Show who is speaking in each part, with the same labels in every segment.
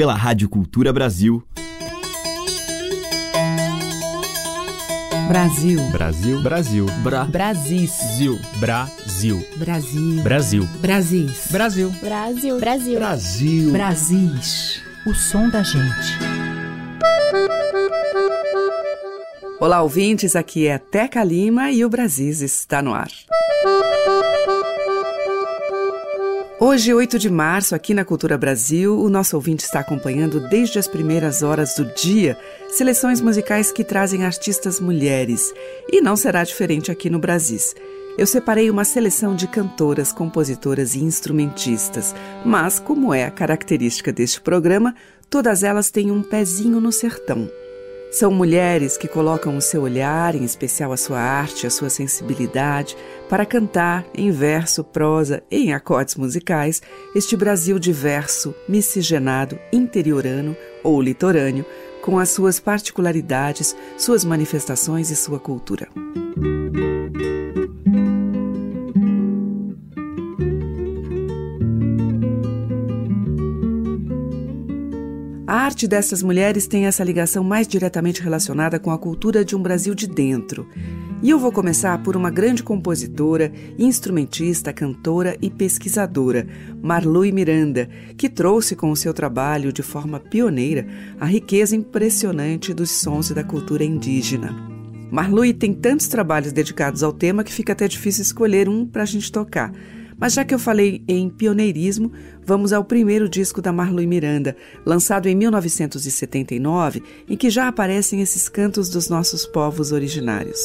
Speaker 1: pela Rádio Cultura Brasil.
Speaker 2: Brasil.
Speaker 3: Brasil. Brasil.
Speaker 2: Bra. Brasis.
Speaker 3: Zil. Brasil.
Speaker 2: Brasil.
Speaker 3: Brasil.
Speaker 2: Brasis.
Speaker 3: Brasil.
Speaker 4: Brasil. Brasil.
Speaker 5: Brasil.
Speaker 2: Brasis. O som da gente.
Speaker 6: Olá, ouvintes. Aqui é Teca Lima e o Brasis está no ar. Hoje, 8 de março, aqui na Cultura Brasil, o nosso ouvinte está acompanhando desde as primeiras horas do dia seleções musicais que trazem artistas mulheres. E não será diferente aqui no Brasis. Eu separei uma seleção de cantoras, compositoras e instrumentistas, mas, como é a característica deste programa, todas elas têm um pezinho no sertão. São mulheres que colocam o seu olhar, em especial a sua arte, a sua sensibilidade, para cantar em verso, prosa e em acordes musicais este Brasil diverso, miscigenado, interiorano ou litorâneo, com as suas particularidades, suas manifestações e sua cultura. A arte dessas mulheres tem essa ligação mais diretamente relacionada com a cultura de um Brasil de dentro. E eu vou começar por uma grande compositora, instrumentista, cantora e pesquisadora, Marlui Miranda, que trouxe com o seu trabalho de forma pioneira a riqueza impressionante dos sons e da cultura indígena. Marlui tem tantos trabalhos dedicados ao tema que fica até difícil escolher um para a gente tocar. Mas já que eu falei em pioneirismo, vamos ao primeiro disco da Marlui Miranda, lançado em 1979, em que já aparecem esses cantos dos nossos povos originários.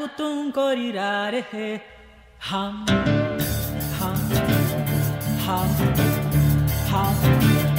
Speaker 7: もとんこりられへはん。はん。はん。はん。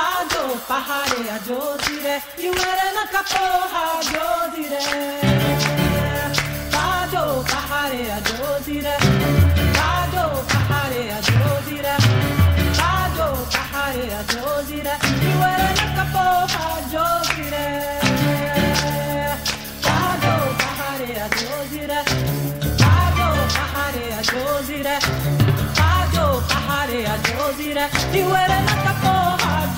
Speaker 7: पादो पहाड़े अजोति रे युवर न कपोहा ज्योति रे पादो पहाड़े अजोति रे पादो पहाड़े अजोति रे पादो पहाड़े अजोति रे युवर न कपोहा ज्योति रे पादो पहाड़े अजोति रे पादो पहाड़े अजोति
Speaker 8: रे पादो पहाड़े अजोति रे युवर न कपोहा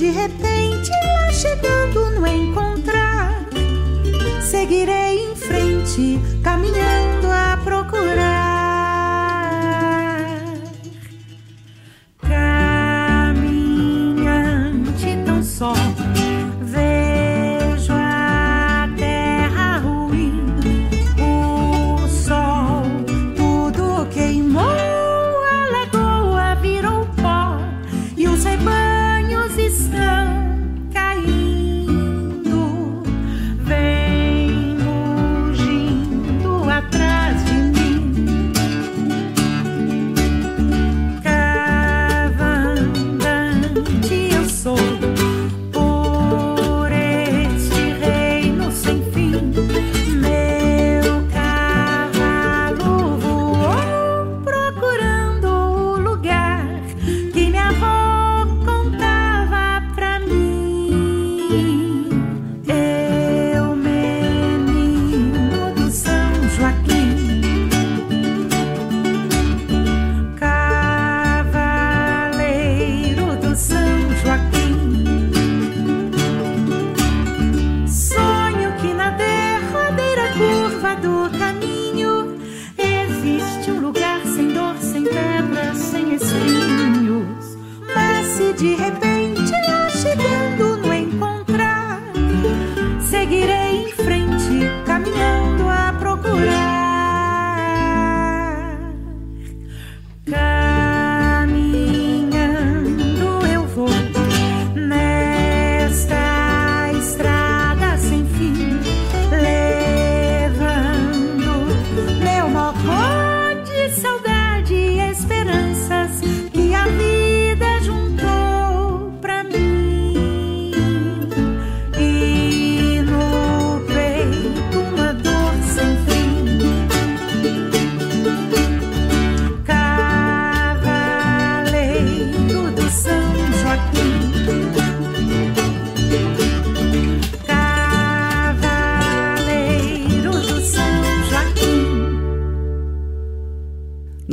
Speaker 8: de repente lá chegando no encontrar, seguirei em frente, caminhando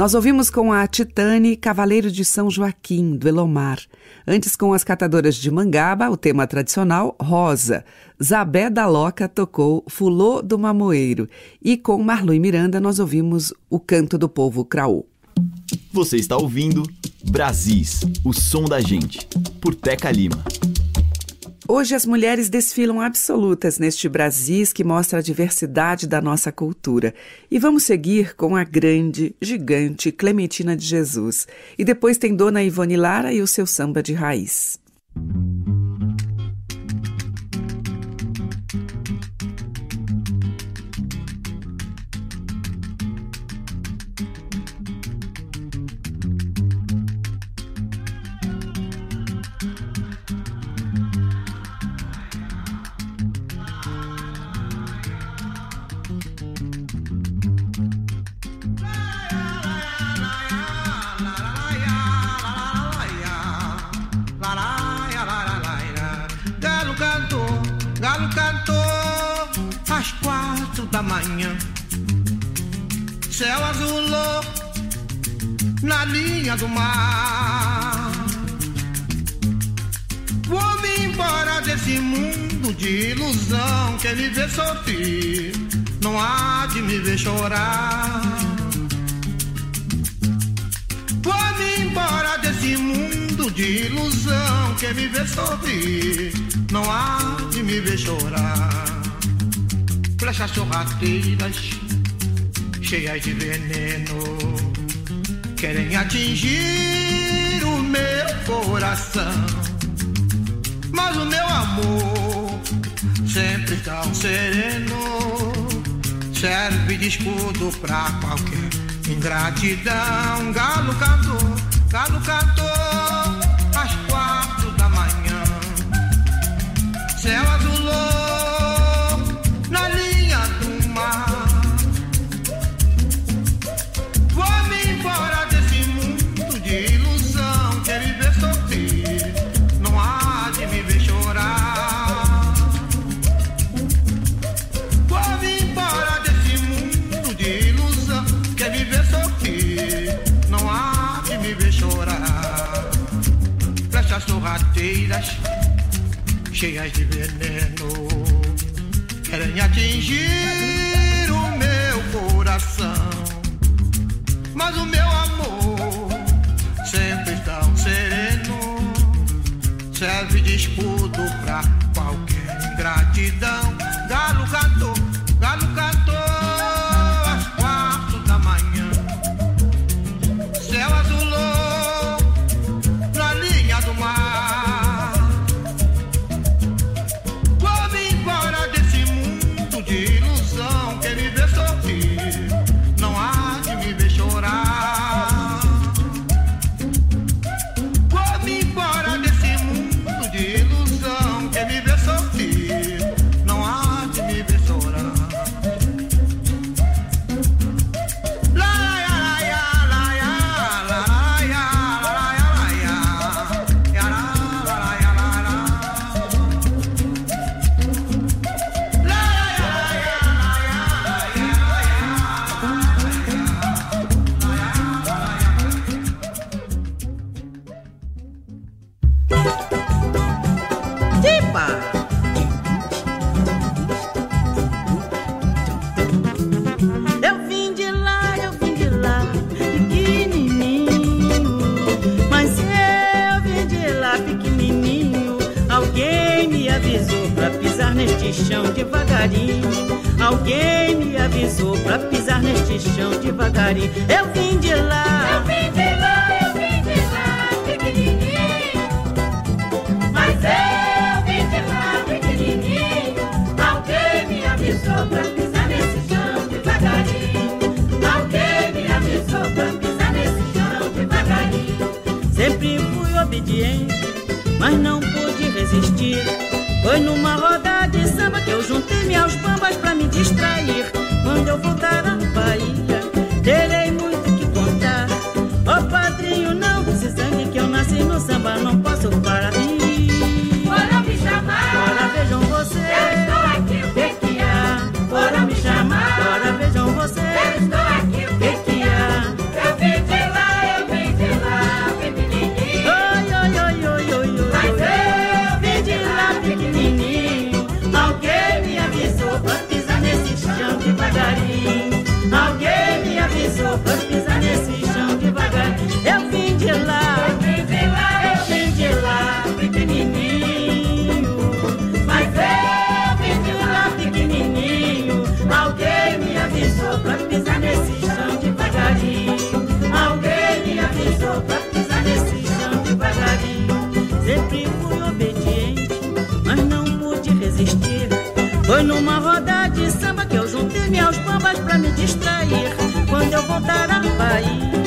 Speaker 9: Nós ouvimos com a Titane Cavaleiro de São Joaquim, do Elomar. Antes, com as catadoras de Mangaba, o tema tradicional Rosa. Zabé da Loca tocou Fulô do Mamoeiro. E com Marlu e Miranda, nós ouvimos o canto do povo Craô.
Speaker 1: Você está ouvindo Brasis, o som da gente, por Teca Lima.
Speaker 9: Hoje as mulheres desfilam absolutas neste Brasis que mostra a diversidade da nossa cultura. E vamos seguir com a grande, gigante Clementina de Jesus. E depois tem Dona Ivone Lara e o seu samba de raiz.
Speaker 10: Galo manhã. Céu azulou na linha do mar. Vou-me embora desse mundo de ilusão. Quem me vê sorrir não há de me ver chorar. Vou-me embora desse mundo de ilusão. Quem me vê sorrir, não há de me ver chorar. Flechas sorrateiras, cheias de veneno, querem atingir o meu coração. Mas o meu amor, sempre tão sereno, serve de escudo pra qualquer ingratidão. Galo cantou, galo cantou às quatro da manhã. Céu cheias de veneno, querem atingir paciente, mas não
Speaker 11: pude resistir. Foi numa pra me distrair quando eu voltar
Speaker 1: ao país.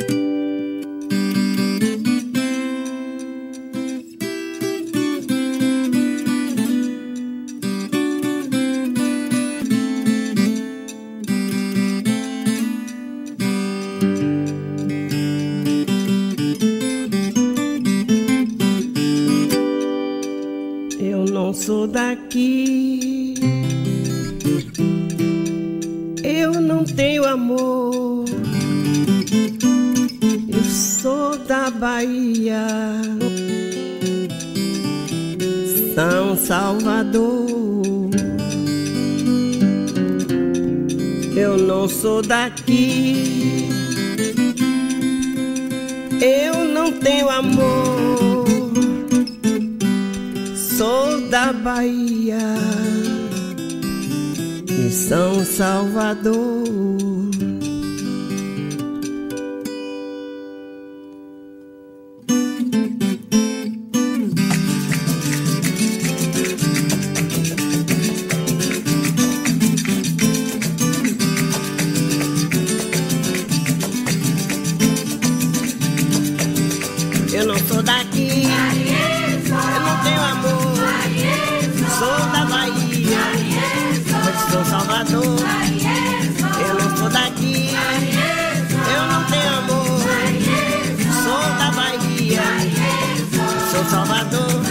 Speaker 11: Salvador.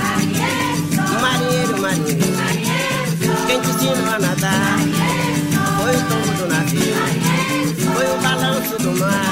Speaker 12: Marinheiro, marinheiro. Quem te ensinou a nadar? Foi o tombo do navio. Foi o balanço do mar.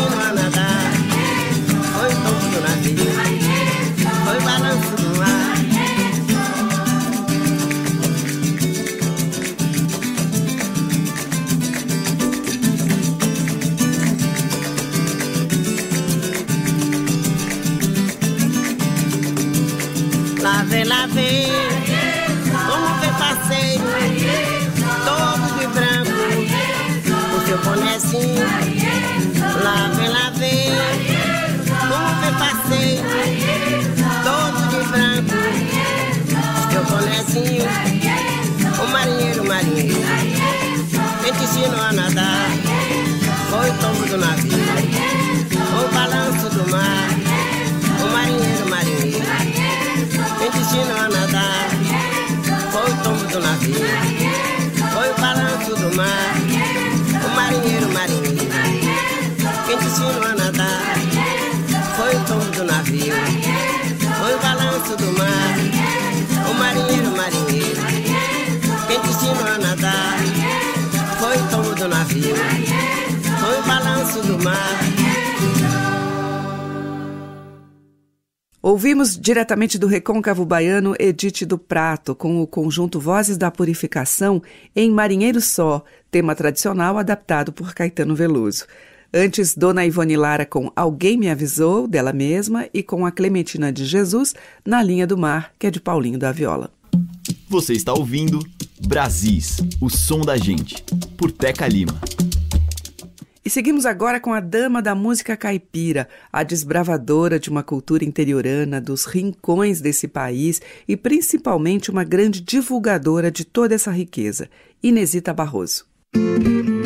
Speaker 12: A nadar? Foi tombo do navio. Balanço mar. Lá vem, lá vem, como parceiro, todo de branco, o seu bonezinho. Foi o tombo
Speaker 9: Ouvimos diretamente do recôncavo baiano Edite do Prato, com o conjunto Vozes da Purificação em Marinheiro Só, tema tradicional adaptado por Caetano Veloso. Antes, Dona Ivone Lara com Alguém Me Avisou, dela mesma, e com a Clementina de Jesus, Na Linha do Mar, que é de Paulinho da Viola.
Speaker 1: Você está ouvindo Brasis, o som da gente, por Teca Lima.
Speaker 9: E seguimos agora com a dama da música caipira, a desbravadora de uma cultura interiorana dos rincões desse país e principalmente uma grande divulgadora de toda essa riqueza, Inesita Barroso.
Speaker 13: Eu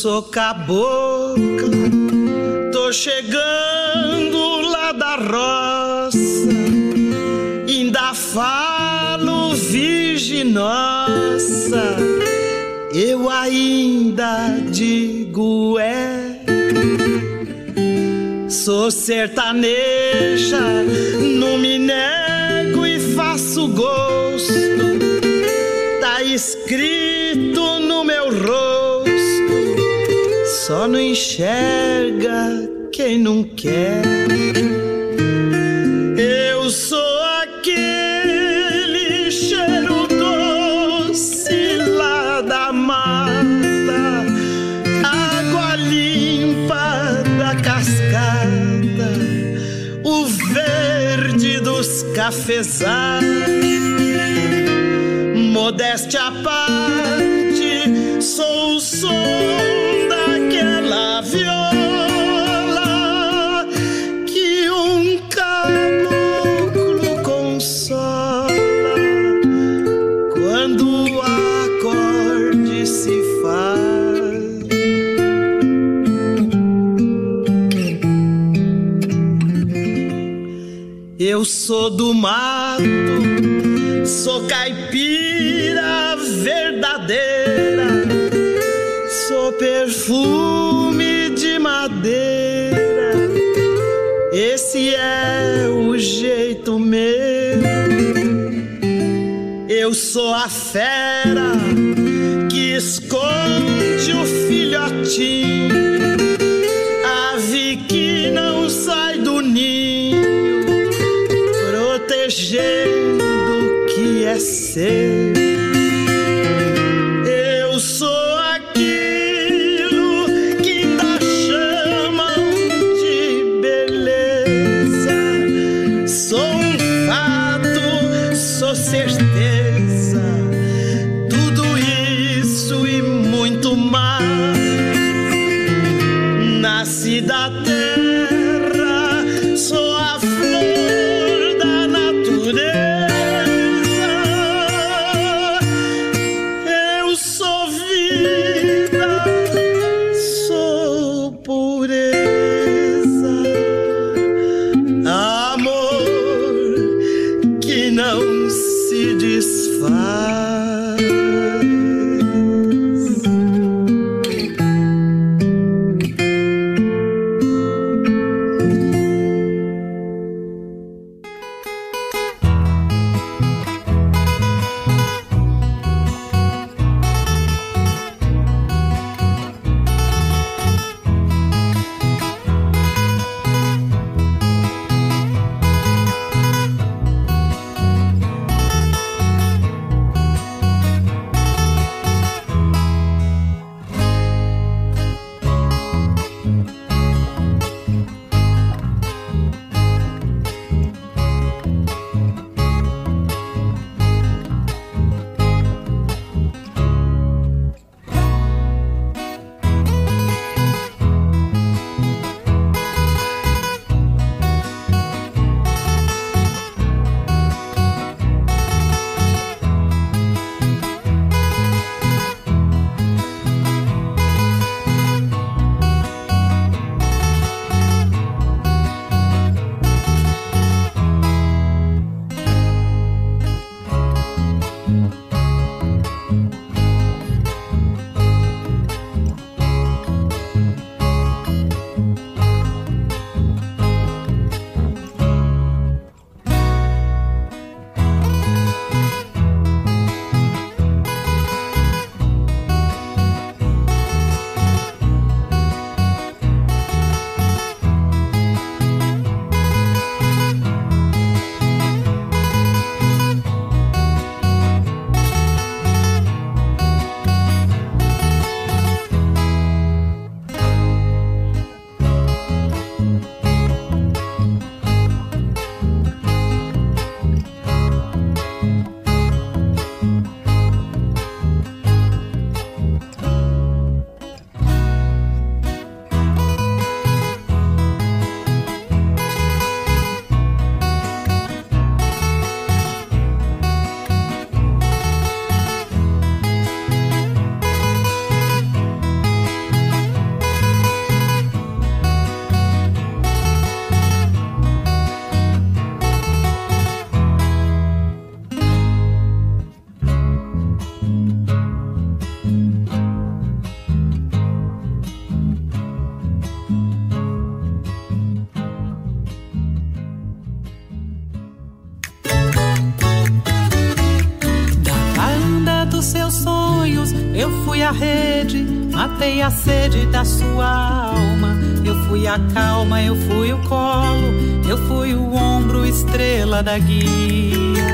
Speaker 13: sou cabocla, tô chegando lá da roça, ainda falo virgem nossa, eu ainda digo é. Sou sertaneja, não me nego e faço gosto, tá escrito no meu rosto. Só não enxerga quem não quer. Eu sou aquele cheiro doce lá da mata, água limpa da cascata, o verde dos cafezais. Modéstia à parte, sou do mato, sou caipira verdadeira, sou perfume de madeira, Esse é o jeito meu. Eu sou a fera que esconde o filhotinho. Protegendo que é seu.
Speaker 14: Matei a sede da sua alma. Eu fui a calma, eu fui o colo, eu fui o ombro, estrela da guia.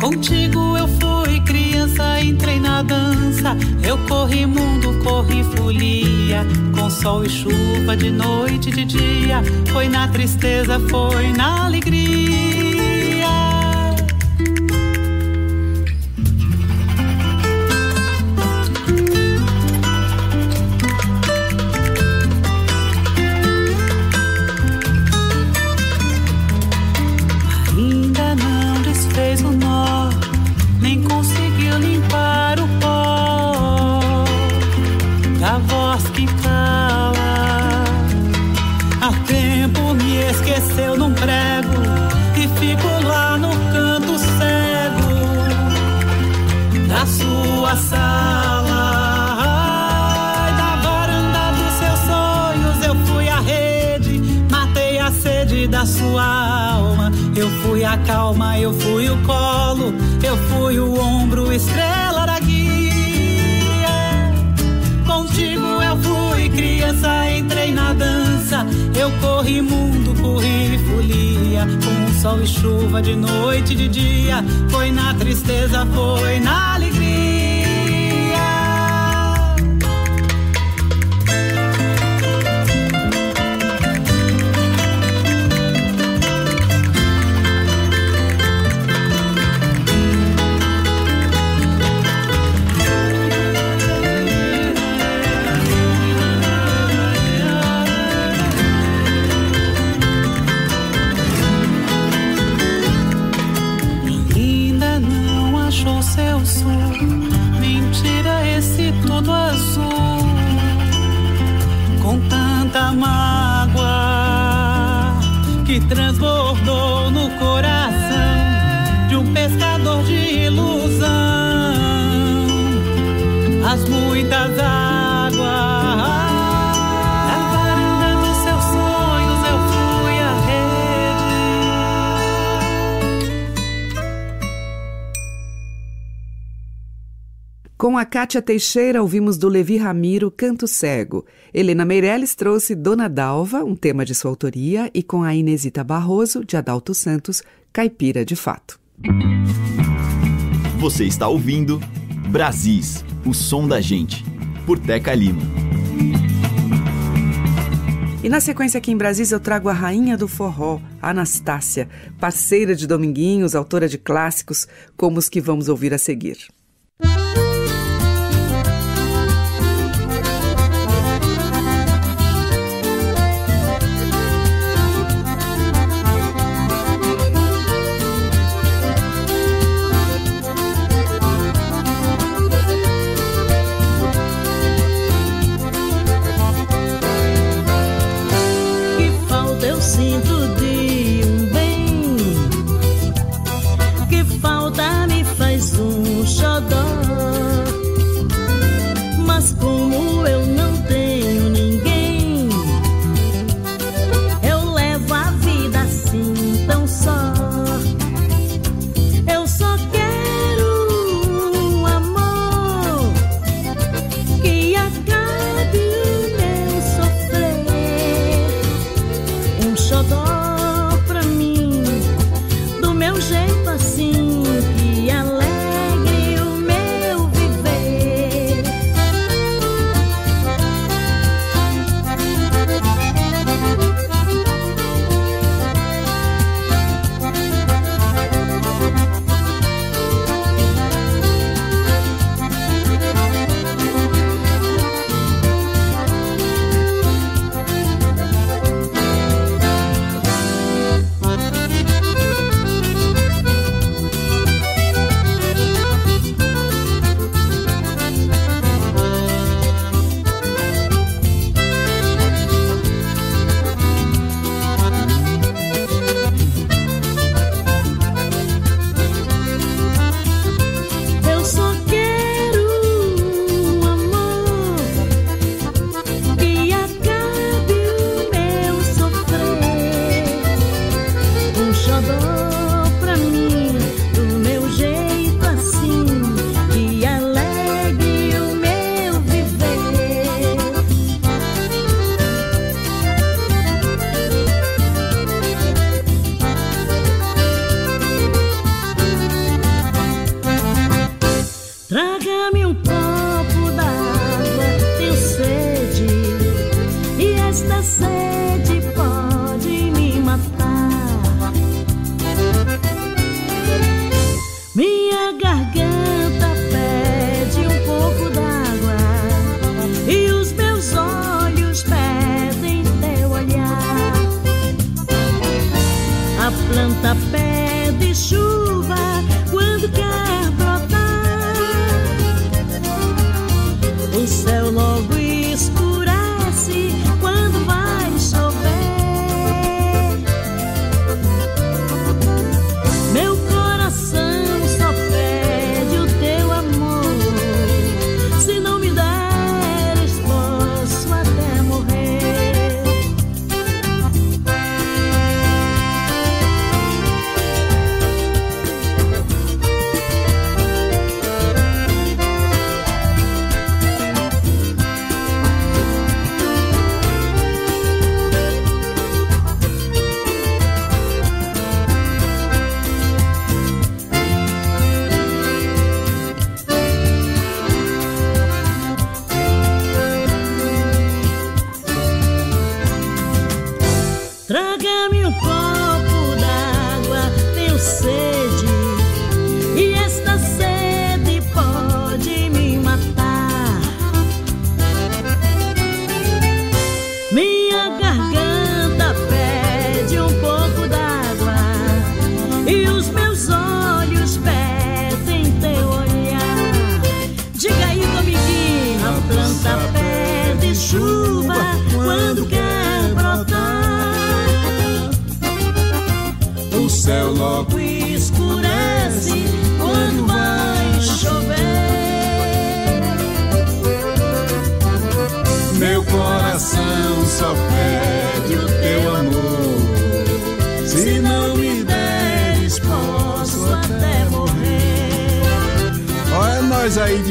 Speaker 14: Contigo eu fui criança, entrei na dança. Eu corri mundo, corri folia. Com sol e chuva, de noite e de dia. Foi na tristeza, foi na alegria. Fui a calma, eu fui o colo, eu fui o ombro, estrela da guia. Contigo eu fui criança, entrei na dança. Eu corri mundo, corri folia. Com sol e chuva, de noite e de dia. Foi na tristeza, foi na Com a
Speaker 9: Kátia Teixeira, ouvimos do Levi Ramiro Canto Cego. Helena Meirelles trouxe Dona Dalva, um tema de sua autoria, e com a Inesita Barroso, de Adalto Santos, Caipira de Fato.
Speaker 1: Você está ouvindo Brasis, o som da gente, por Teca Lima.
Speaker 9: E na sequência aqui em Brasília eu trago a rainha do forró, Anastácia, parceira de Dominguinhos, autora de clássicos como os que vamos ouvir a seguir.
Speaker 3: Trágame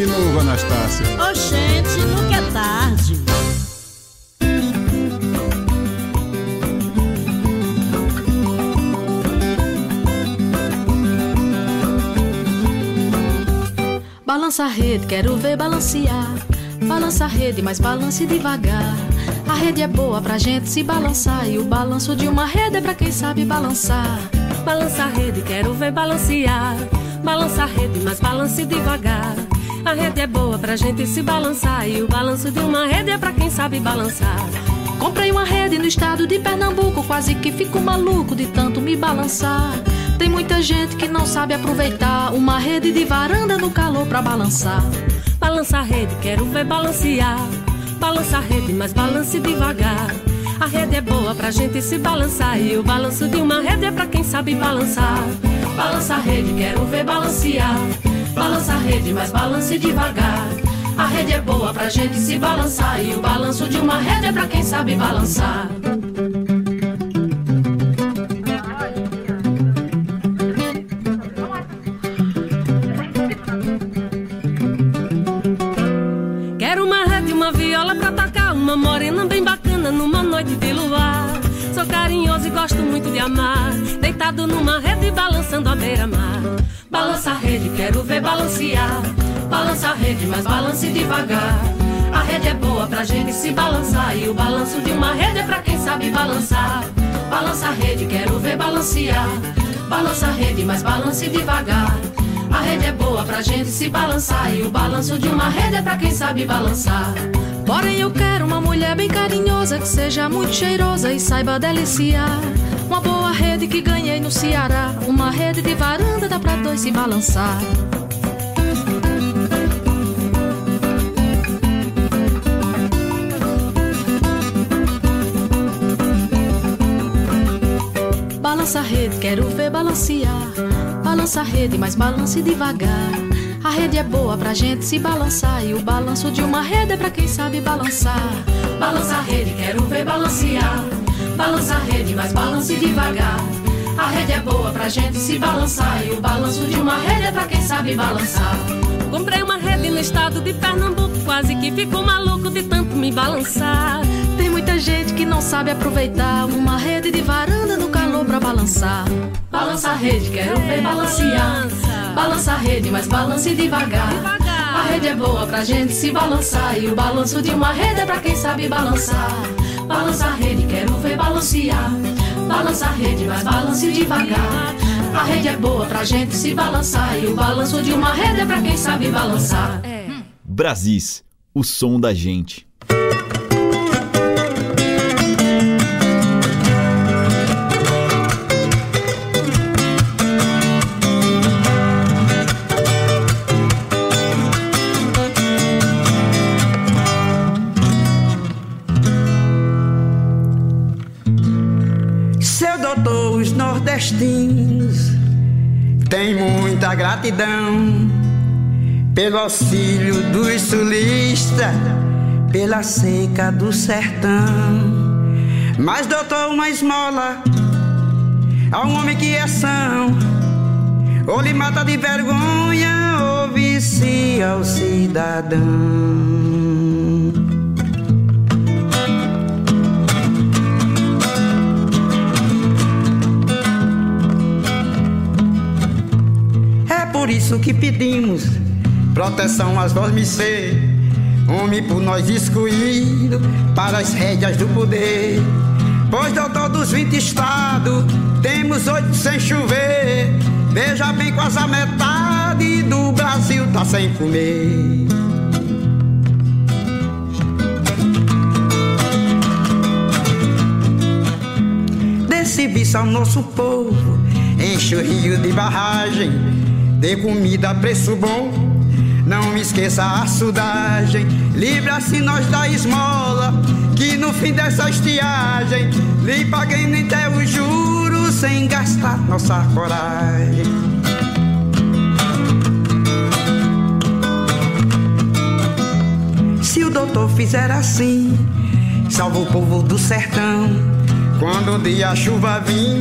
Speaker 3: novo, Anastácia.
Speaker 11: Oxente, nunca é tarde.
Speaker 15: Balança a rede, quero ver balancear. Balança a rede, mas balance devagar. A rede é boa pra gente se balançar. E o balanço de uma rede é pra quem sabe balançar.
Speaker 6: Balança a rede, quero ver balancear. Balança a rede, mas balance devagar. A rede é boa pra gente se balançar. E o balanço de uma rede é pra quem sabe balançar.
Speaker 15: Comprei uma rede no estado de Pernambuco, quase que fico maluco de tanto me balançar. Tem muita gente que não sabe aproveitar uma rede de varanda no calor pra balançar.
Speaker 6: Balança a rede, quero ver balancear. Balança a rede, mas balance devagar. A rede é boa pra gente se balançar. E o balanço de uma rede é pra quem sabe balançar.
Speaker 15: Balança a rede, quero ver balancear. Balança a rede, mas balance devagar. A rede é boa pra gente se balançar. E o balanço de uma rede é pra quem sabe balançar.
Speaker 6: Quero uma rede uma viola pra tocar. Uma morena bem bacana numa noite de luar. Sou carinhoso e gosto muito de amar. Deitado numa rede balançando a beira-mar.
Speaker 15: Balança a rede, quero ver balancear. Balança a rede, mas balance devagar. A rede é boa pra gente se balançar. E o balanço de uma rede é pra quem sabe balançar. Balança a rede, quero ver balancear. Balança a rede, mas balance devagar. A rede é boa pra gente se balançar. E o balanço de uma rede é pra quem sabe balançar.
Speaker 6: Porém, eu quero uma mulher bem carinhosa, que seja muito cheirosa e saiba deliciar. Uma boa rede que ganhei no Ceará. Uma rede de varanda dá pra dois se balançar. Balança a rede, quero ver balancear. Balança a rede, mas balance devagar. A rede é boa pra gente se balançar. E o balanço de uma rede é pra quem sabe balançar.
Speaker 15: Balança a rede, quero ver balancear. Balança a rede, mas balance devagar. A rede é boa pra gente se balançar. E o balanço de uma rede é pra quem sabe balançar.
Speaker 6: Comprei uma rede no estado de Pernambuco, quase que fico maluco de tanto me balançar. Tem muita gente que não sabe aproveitar uma rede de varanda no calor pra balançar.
Speaker 15: Balança a rede, quero ver balancear. Balança a rede, mas balance devagar. A rede é boa pra gente se balançar. E o balanço de uma rede é pra quem sabe balançar. Balança a rede, quero ver balancear. Balança a rede, mas balance devagar. A rede é boa pra gente se balançar. E o balanço de uma rede é pra quem sabe balançar.
Speaker 1: Brasis, o som da gente.
Speaker 16: Nordestinos têm muita gratidão pelo auxílio dos sulistas, pela seca do sertão. Mas, doutor, uma esmola a um homem que é são, ou lhe mata de vergonha, ou vicia o cidadão. Por isso que pedimos proteção às ser homem por nós excluído para as rédeas do poder. Pois doutor dos 20 estados, temos oito sem chover. Veja bem, quase a metade do Brasil tá sem comer. Desse serviço ao nosso povo, enche o rio de barragem, dê comida a preço bom. Não esqueça a sudagem, livra-se nós da esmola, que no fim dessa estiagem lhe paguei nem até os juros sem gastar nossa coragem. Se o doutor fizer assim, salva o povo do sertão. Quando um dia a chuva vir,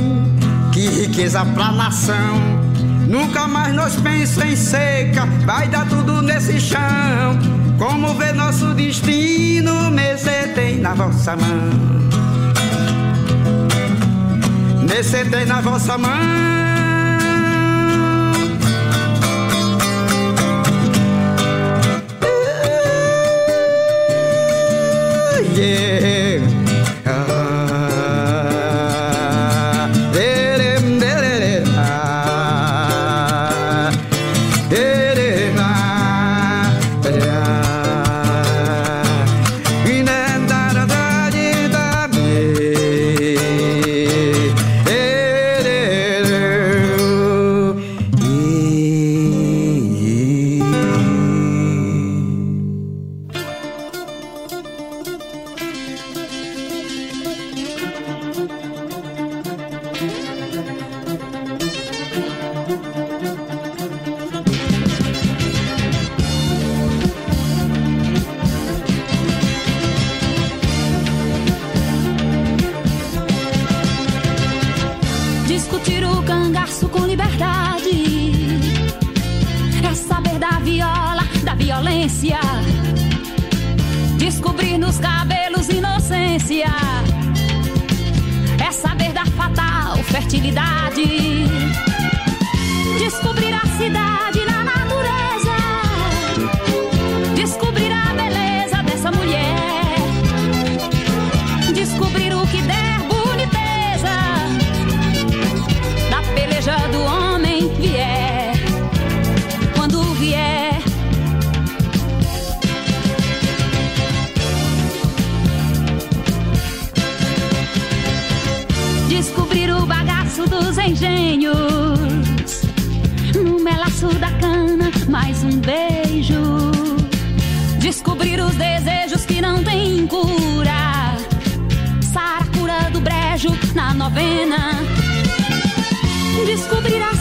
Speaker 16: que riqueza pra nação. Nunca mais nós pensa em seca, vai dar tudo nesse chão. Como ver nosso destino, mesa tem na vossa mão. Nesse tem na vossa mão. yeah.
Speaker 17: Fertilidade. Descobrir a cidade No melaço da cana, mais um beijo. Descobrir os desejos que não têm cura. Saracura do brejo na novena. Descobrir a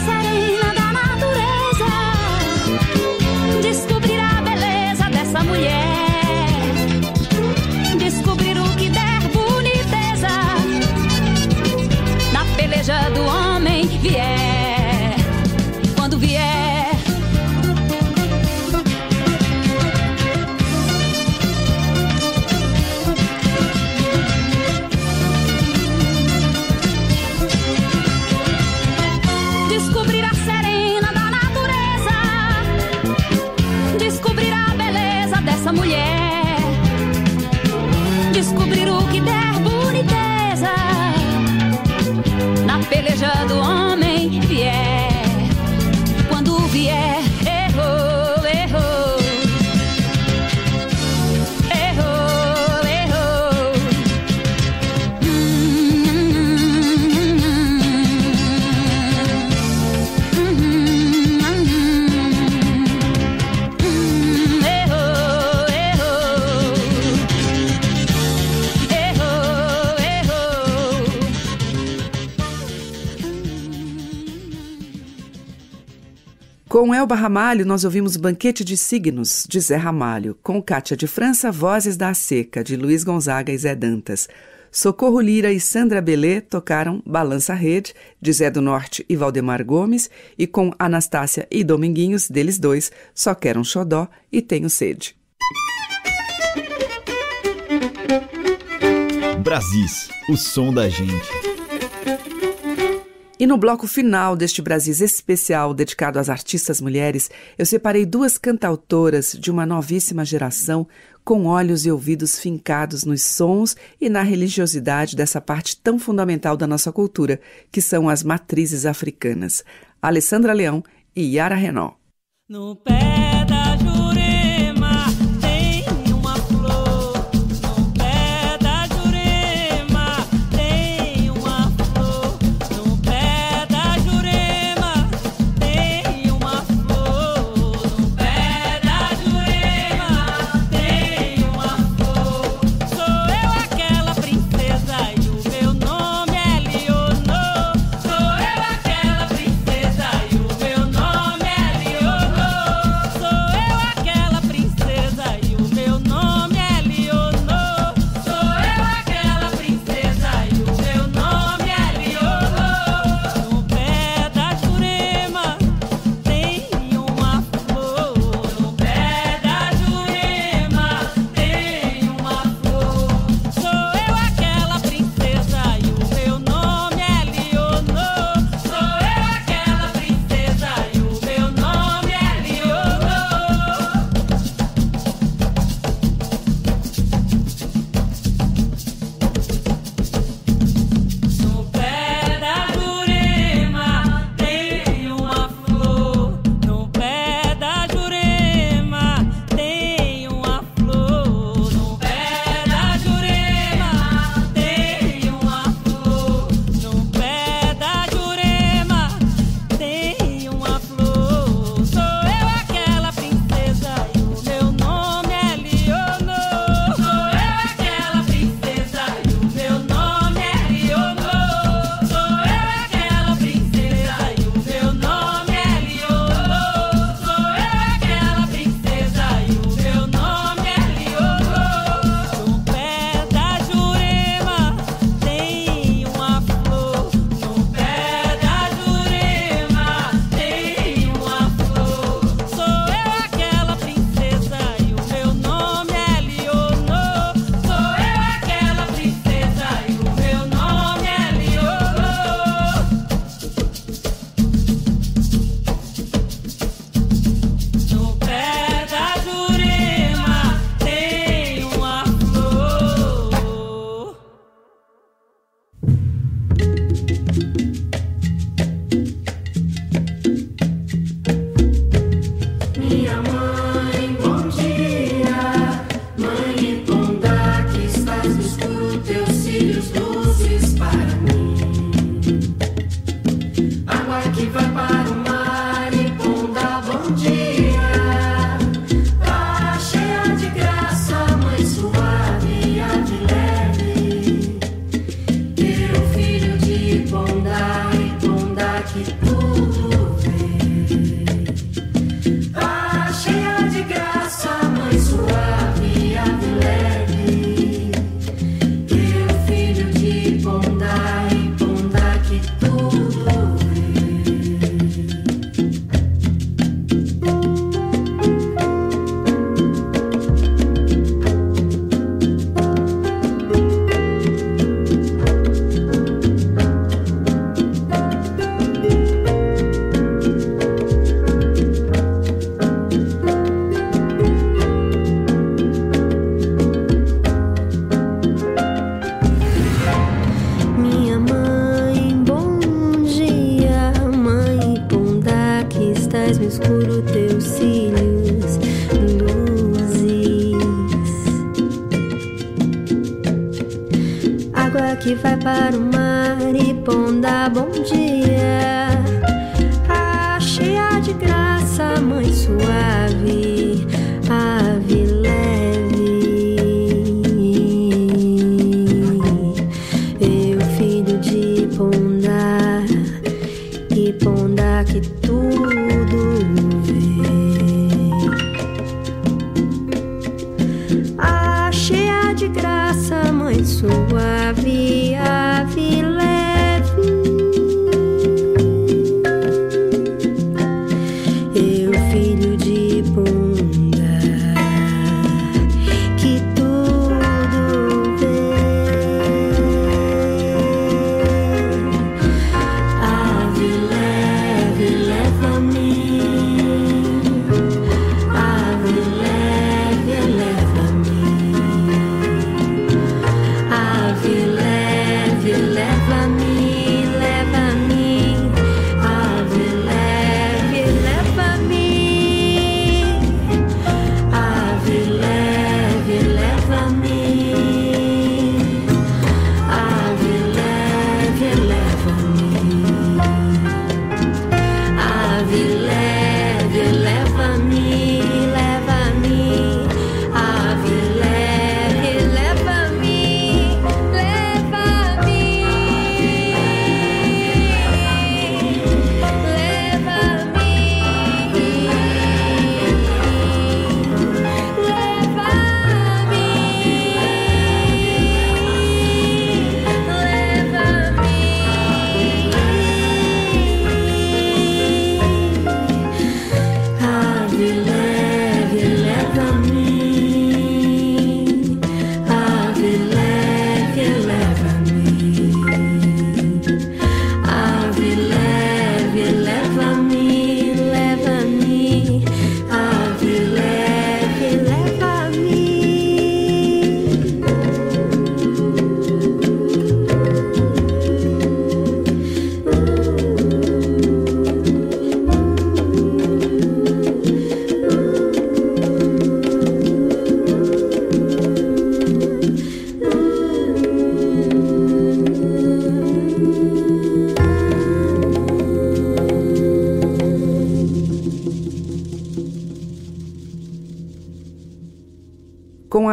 Speaker 9: Com Elba Ramalho, nós ouvimos Banquete de Signos, de Zé Ramalho. Com Cátia de França, Vozes da Seca, de Luiz Gonzaga e Zé Dantas. Socorro Lira e Sandra Belê tocaram Balança Rede, de Zé do Norte e Valdemar Gomes. E com Anastácia e Dominguinhos, deles dois, Só Quero um Xodó e Tenho Sede.
Speaker 1: Brasis, o som da gente.
Speaker 9: E no bloco final deste Brasis especial dedicado às artistas mulheres, eu separei duas cantautoras de uma novíssima geração com olhos e ouvidos fincados nos sons e na religiosidade dessa parte tão fundamental da nossa cultura, que são as matrizes africanas, Alessandra Leão e Yara Renault.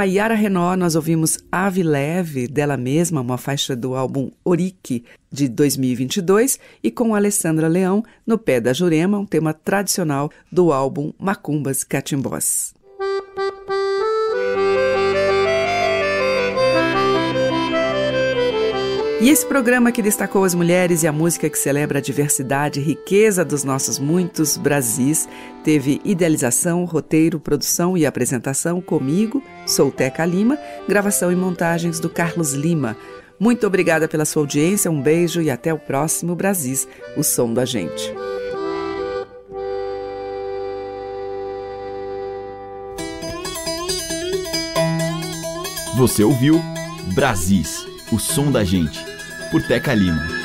Speaker 9: A Yara Renó, nós ouvimos Ave Leve, dela mesma, uma faixa do álbum Orique, de 2022, e com Alessandra Leão, No Pé da Jurema, um tema tradicional do álbum Macumbas Catimbós. E esse programa que destacou as mulheres e a música que celebra a diversidade e riqueza dos nossos muitos Brasis teve idealização, roteiro, produção e apresentação comigo, sou Teca Lima, gravação e montagens do Carlos Lima. Muito obrigada pela sua audiência, um beijo e até o próximo Brasis, o som da gente.
Speaker 1: Você ouviu Brasis, o som da gente, por Teca Lima.